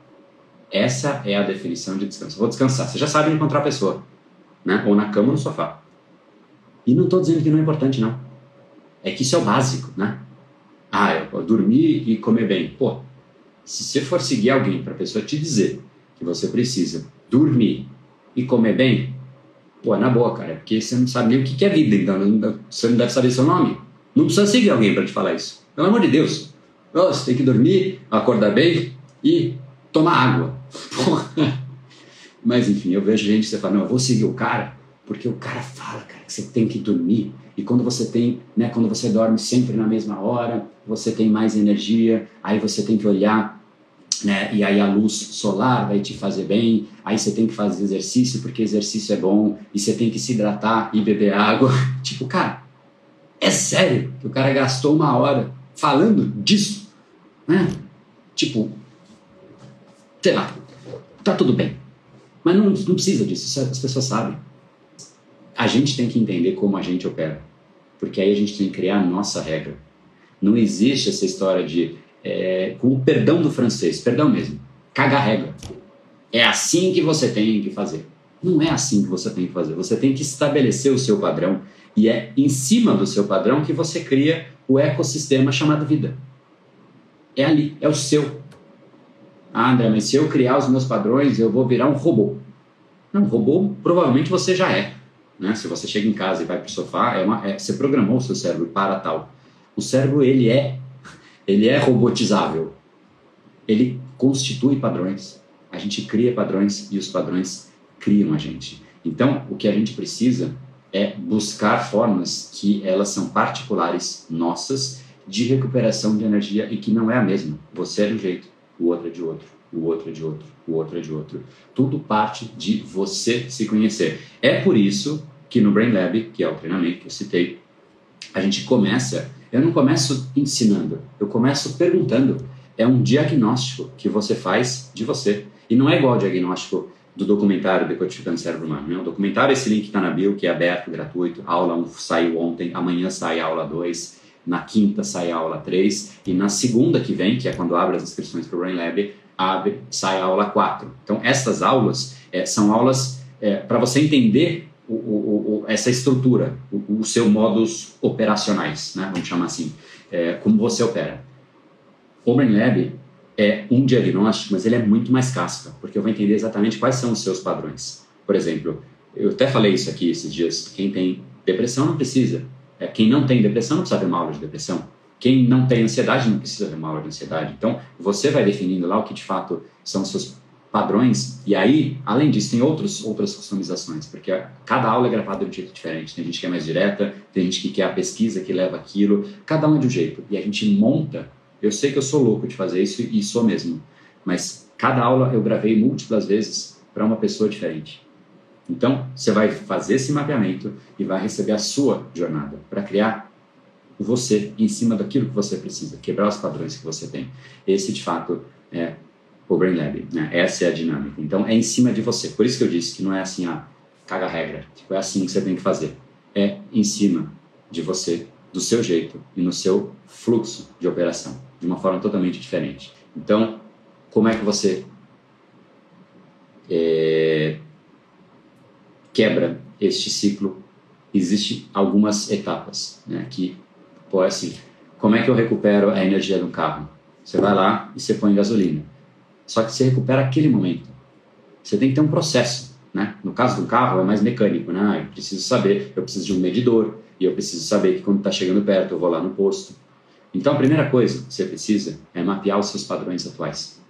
Essa é a definição de descanso. Vou descansar. Você já sabe encontrar a pessoa, né? Ou na cama ou no sofá. E não estou dizendo que não é importante, não. É que isso é o básico, né? Ah, eu dormir e comer bem. Pô, se você for seguir alguém para a pessoa te dizer que você precisa dormir e comer bem, pô, é na boa, cara, porque você não sabe nem o que é vida, então você não deve saber seu nome. Não precisa seguir alguém para te falar isso. Pelo amor de Deus. Você tem que dormir, acordar bem e tomar água. Mas enfim, eu vejo gente que você fala, não, eu vou seguir o cara porque o cara fala, cara, que você tem que dormir. E quando você tem, né, quando você dorme sempre na mesma hora, você tem mais energia, aí você tem que olhar, né, e aí a luz solar vai te fazer bem, aí você tem que fazer exercício porque exercício é bom, e você tem que se hidratar e beber água. tipo, cara, é sério que o cara gastou uma hora falando disso, né? Tipo, sei lá, tá tudo bem. Mas não, não precisa disso, as pessoas sabem a gente tem que entender como a gente opera, porque aí a gente tem que criar a nossa regra. Não existe essa história de, é, com o perdão do francês, perdão mesmo, cagar regra. É assim que você tem que fazer. Não é assim que você tem que fazer. Você tem que estabelecer o seu padrão e é em cima do seu padrão que você cria o ecossistema chamado vida. É ali, é o seu. Ah, André, mas se eu criar os meus padrões, eu vou virar um robô. Não, robô provavelmente você já é. Né? Se você chega em casa e vai para o sofá, é uma, é, você programou o seu cérebro para tal. O cérebro ele é, ele é robotizável. Ele constitui padrões. A gente cria padrões e os padrões criam a gente. Então, o que a gente precisa é buscar formas que elas são particulares nossas de recuperação de energia e que não é a mesma. Você é de um jeito, o outro é de outro, o outro é de outro, o outro é de outro. Tudo parte de você se conhecer. É por isso que no Brain Lab, que é o treinamento que eu citei, a gente começa, eu não começo ensinando, eu começo perguntando. É um diagnóstico que você faz de você. E não é igual ao diagnóstico do documentário Decodificando o Cérebro Humano. Né? O documentário, esse link está na bio, que é aberto, gratuito. A aula 1 saiu ontem, amanhã sai a aula 2, na quinta sai a aula 3, e na segunda que vem, que é quando abre as inscrições para o Brain Lab, abre, sai a aula 4. Então, essas aulas é, são aulas é, para você entender o, o, essa estrutura, o, seu modus operacionais, né? vamos chamar assim, é, como você opera. O Brain Lab é um diagnóstico, mas ele é muito mais casca, porque eu vou entender exatamente quais são os seus padrões. Por exemplo, eu até falei isso aqui esses dias, quem tem depressão não precisa. É, quem não tem depressão não precisa ver uma aula de depressão. Quem não tem ansiedade não precisa ver uma aula de ansiedade. Então, você vai definindo lá o que de fato são os seus padrões. E aí, além disso, tem outros, outras customizações, porque cada aula é gravada de um jeito diferente. Tem gente que é mais direta, tem gente que quer a pesquisa que leva aquilo, cada um é de um jeito. E a gente monta. Eu sei que eu sou louco de fazer isso e sou mesmo, mas cada aula eu gravei múltiplas vezes para uma pessoa diferente. Então, você vai fazer esse mapeamento e vai receber a sua jornada para criar você em cima daquilo que você precisa, quebrar os padrões que você tem. Esse, de fato, é o Brain Lab. Né? Essa é a dinâmica. Então, é em cima de você. Por isso que eu disse que não é assim, ah, caga regra. Tipo, é assim que você tem que fazer. É em cima de você, do seu jeito e no seu fluxo de operação, de uma forma totalmente diferente. Então, como é que você é, quebra este ciclo? Existem algumas etapas, né? Que, pô, é assim, como é que eu recupero a energia do carro? Você vai lá e você põe gasolina só que você recupera aquele momento. Você tem que ter um processo. Né? No caso do carro, é mais mecânico. Né? Eu preciso saber, eu preciso de um medidor, e eu preciso saber que quando está chegando perto, eu vou lá no posto. Então, a primeira coisa que você precisa é mapear os seus padrões atuais.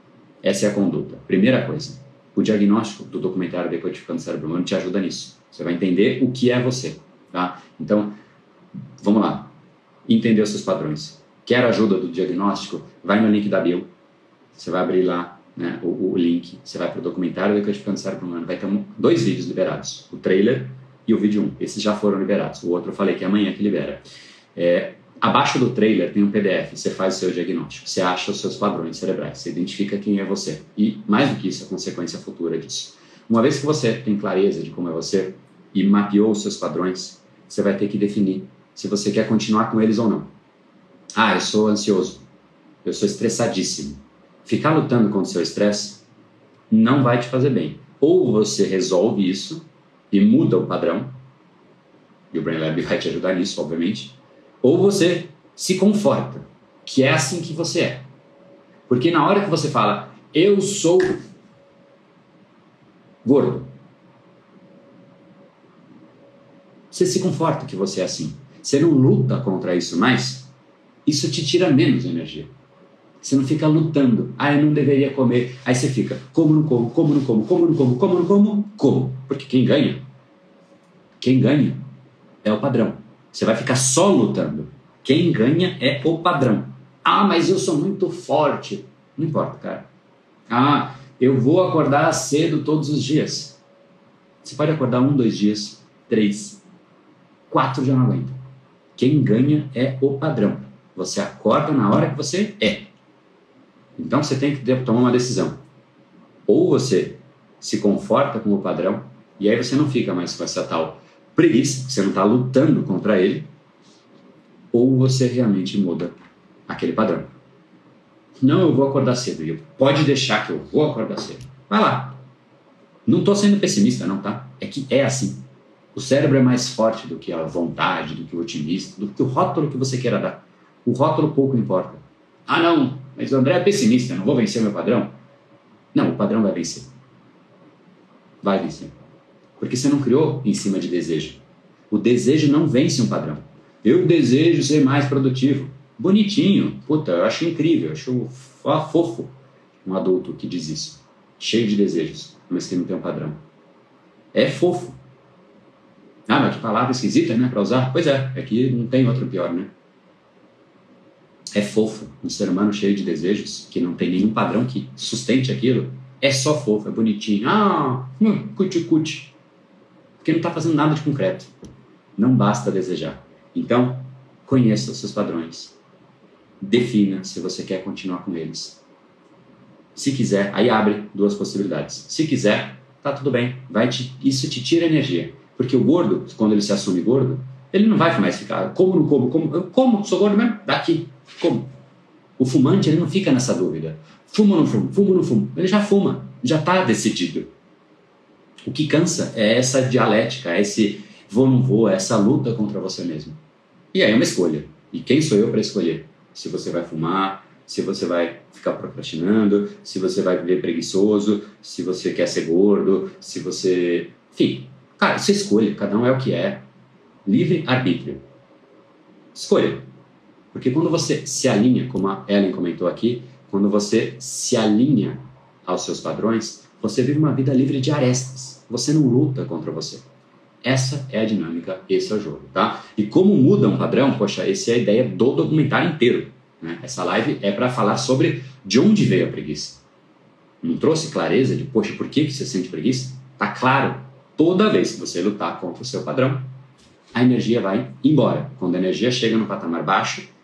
Essa é a conduta. Primeira coisa. O diagnóstico do documentário Decodificando o Cérebro Humano te ajuda nisso. Você vai entender o que é você. Tá? Então, vamos lá. Entender os seus padrões. Quer ajuda do diagnóstico? Vai no link da bio. Você vai abrir lá né, o, o, link, você vai para o documentário Decodificando o Cérebro Humano, vai ter um, dois vídeos liberados, o trailer e o vídeo 1. Um. Esses já foram liberados, o outro eu falei que é amanhã que libera. É, abaixo do trailer tem um PDF, você faz o seu diagnóstico, você acha os seus padrões cerebrais, você identifica quem é você. E, mais do que isso, a consequência futura disso. Uma vez que você tem clareza de como é você e mapeou os seus padrões, você vai ter que definir se você quer continuar com eles ou não. Ah, eu sou ansioso, eu sou estressadíssimo, ficar lutando contra o seu estresse não vai te fazer bem. Ou você resolve isso e muda o padrão, e o Brain Lab vai te ajudar nisso, obviamente, ou você se conforta, que é assim que você é. Porque na hora que você fala, eu sou gordo, você se conforta que você é assim. Você não luta contra isso mais, isso te tira menos energia. Você não fica lutando. Ah, eu não deveria comer. Aí você fica, como não como, como não como, como não como, como não como, como. Porque quem ganha, quem ganha é o padrão. Você vai ficar só lutando. Quem ganha é o padrão. Ah, mas eu sou muito forte. Não importa, cara. Ah, eu vou acordar cedo todos os dias. Você pode acordar um, dois dias, três, quatro já não aguenta. Quem ganha é o padrão. Você acorda na hora que você é. Então você tem que tomar uma decisão. Ou você se conforta com o padrão, e aí você não fica mais com essa tal preguiça, você não está lutando contra ele, ou você realmente muda aquele padrão. Não, eu vou acordar cedo. Eu, pode deixar que eu vou acordar cedo. Vai lá. Não estou sendo pessimista, não, tá? É que é assim. O cérebro é mais forte do que a vontade, do que o otimista, do que o rótulo que você queira dar. O rótulo pouco importa. Ah, não, mas o André é pessimista, não vou vencer meu padrão. Não, o padrão vai vencer. Vai vencer. Porque você não criou em cima de desejo. O desejo não vence um padrão. Eu desejo ser mais produtivo. Bonitinho. Puta, eu acho incrível, eu acho fofo um adulto que diz isso. Cheio de desejos, mas que não tem um padrão. É fofo. Ah, mas que palavra esquisita, né, para usar? Pois é, é que não tem outro pior, né? É fofo, um ser humano cheio de desejos, que não tem nenhum padrão que sustente aquilo, é só fofo, é bonitinho. Ah, hum, cuti-cuti. Porque não está fazendo nada de concreto. Não basta desejar. Então, conheça os seus padrões. Defina se você quer continuar com eles. Se quiser, aí abre duas possibilidades. Se quiser, tá tudo bem. Vai te, isso te tira energia. Porque o gordo, quando ele se assume gordo, ele não vai mais ficar, como não como, como, eu como, sou gordo mesmo, daqui, como. O fumante, ele não fica nessa dúvida. Fumo ou não fumo? Fumo ou não fumo? Ele já fuma, já está decidido. O que cansa é essa dialética, é esse vou ou não vou, é essa luta contra você mesmo. E aí é uma escolha. E quem sou eu para escolher? Se você vai fumar, se você vai ficar procrastinando, se você vai viver preguiçoso, se você quer ser gordo, se você. Enfim, cara, isso é escolha, cada um é o que é. Livre arbítrio. Escolha. Porque quando você se alinha, como a Ellen comentou aqui, quando você se alinha aos seus padrões, você vive uma vida livre de arestas. Você não luta contra você. Essa é a dinâmica, esse é o jogo, tá? E como muda um padrão, poxa, essa é a ideia do documentário inteiro. Né? Essa live é para falar sobre de onde veio a preguiça. Não trouxe clareza de, poxa, por que, você sente preguiça? Tá claro. Toda vez que você lutar contra o seu padrão, a energia vai embora. Quando a energia chega no patamar baixo,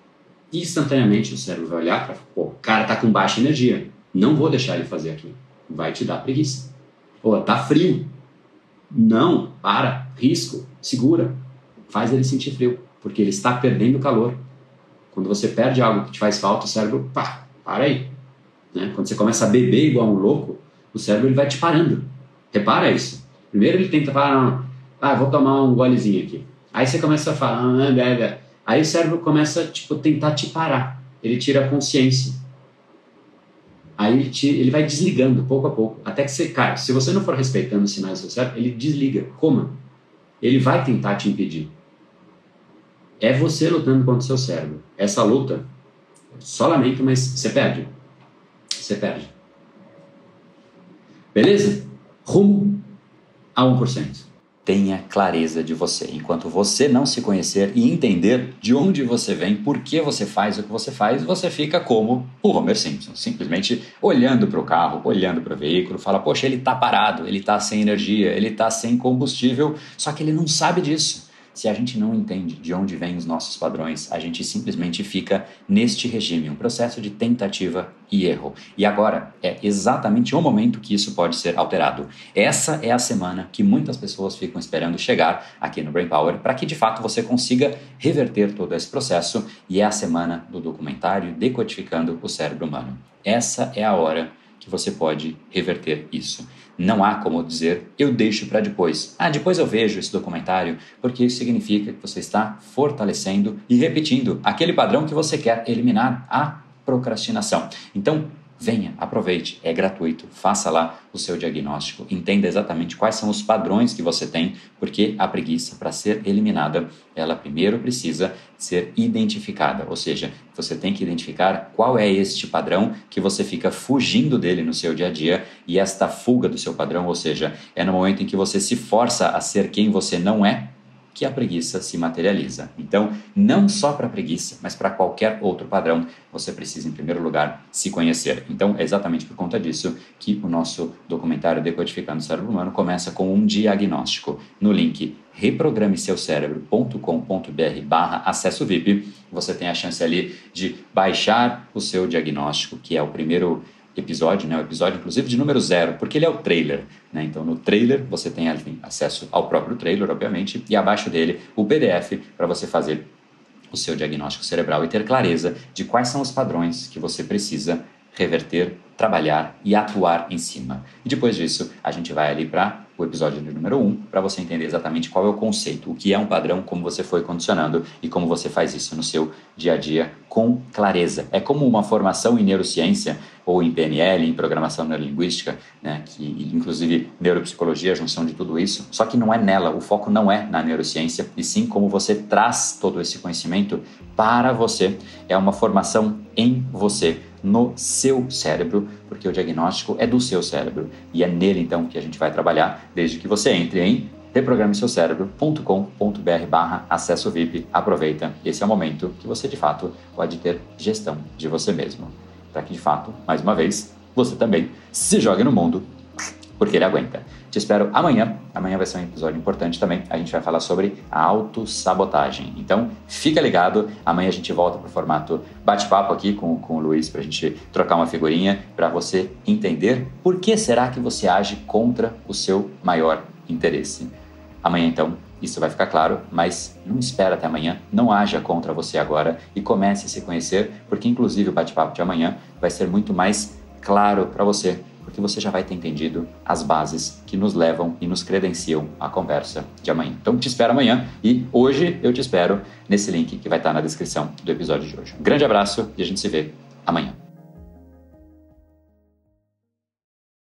instantaneamente o cérebro vai olhar para, pô, o cara tá com baixa energia, não vou deixar ele fazer aquilo. Vai te dar preguiça. Pô, tá frio. Não, para, risco, segura. Faz ele sentir frio, porque ele está perdendo calor. Quando você perde algo que te faz falta, o cérebro, pá, para aí. Né? Quando você começa a beber igual um louco, o cérebro ele vai te parando. Repara isso. Primeiro ele tenta falar, ah, vou tomar um golezinho aqui. Aí você começa a falar, ah, bebe. Aí o cérebro começa tipo tentar te parar. Ele tira a consciência. Aí ele, te, ele vai desligando pouco a pouco, até que você, cara, se você não for respeitando os sinais do seu cérebro, ele desliga. Como? Ele vai tentar te impedir. É você lutando contra o seu cérebro. Essa luta, só lamento, mas você perde. Você perde. Beleza? Rumo a 1% tenha clareza de você. Enquanto você não se conhecer e entender de onde você vem, por que você faz o que você faz, você fica como o Homer Simpson, simplesmente olhando para o carro, olhando para o veículo, fala: "Poxa, ele está parado, ele está sem energia, ele está sem combustível", só que ele não sabe disso. Se a gente não entende de onde vêm os nossos padrões, a gente simplesmente fica neste regime, um processo de tentativa e erro. E agora é exatamente o momento que isso pode ser alterado. Essa é a semana que muitas pessoas ficam esperando chegar aqui no Brain Power para que de fato você consiga reverter todo esse processo e é a semana do documentário Decodificando o Cérebro Humano. Essa é a hora que você pode reverter isso. Não há como dizer eu deixo para depois. Ah, depois eu vejo esse documentário, porque isso significa que você está fortalecendo e repetindo aquele padrão que você quer eliminar, a procrastinação. Então, Venha, aproveite, é gratuito, faça lá o seu diagnóstico, entenda exatamente quais são os padrões que você tem, porque a preguiça, para ser eliminada, ela primeiro precisa ser identificada, ou seja, você tem que identificar qual é este padrão que você fica fugindo dele no seu dia a dia e esta fuga do seu padrão, ou seja, é no momento em que você se força a ser quem você não é, que a preguiça se materializa. Então, não só para a preguiça, mas para qualquer outro padrão, você precisa, em primeiro lugar, se conhecer. Então, é exatamente por conta disso que o nosso documentário Decodificando o Cérebro Humano começa com um diagnóstico. No link reprogrameseucerebro.com.br barra acesso VIP, você tem a chance ali de baixar o seu diagnóstico, que é o primeiro episódio, né, o episódio inclusive de número zero, porque ele é o trailer. Né? Então no trailer você tem ali acesso ao próprio trailer, obviamente, e abaixo dele o PDF para você fazer o seu diagnóstico cerebral e ter clareza de quais são os padrões que você precisa reverter, trabalhar e atuar em cima. E depois disso, a gente vai ali para o episódio número 1, um, para você entender exatamente qual é o conceito, o que é um padrão, como você foi condicionando e como você faz isso no seu dia a dia com clareza. É como uma formação em neurociência ou em PNL, em programação neurolinguística, né, que inclusive neuropsicologia, a junção de tudo isso, só que não é nela, o foco não é na neurociência, e sim como você traz todo esse conhecimento para você. É uma formação em você no seu cérebro, porque o diagnóstico é do seu cérebro e é nele então que a gente vai trabalhar desde que você entre em reprogrameseucerebro.com.br barra acesso VIP. Aproveita, esse é o momento que você de fato pode ter gestão de você mesmo. Para que de fato, mais uma vez, você também se jogue no mundo porque ele aguenta. Te espero amanhã. Amanhã vai ser um episódio importante também. A gente vai falar sobre a autossabotagem. Então, fica ligado. Amanhã a gente volta para o formato bate-papo aqui com, com o Luiz para a gente trocar uma figurinha para você entender por que será que você age contra o seu maior interesse. Amanhã, então, isso vai ficar claro, mas não espera até amanhã, não haja contra você agora e comece a se conhecer, porque inclusive o bate-papo de amanhã vai ser muito mais claro para você porque você já vai ter entendido as bases que nos levam e nos credenciam à conversa de amanhã. Então te espero amanhã e hoje eu te espero nesse link que vai estar na descrição do episódio de hoje. Um grande abraço e a gente se vê amanhã.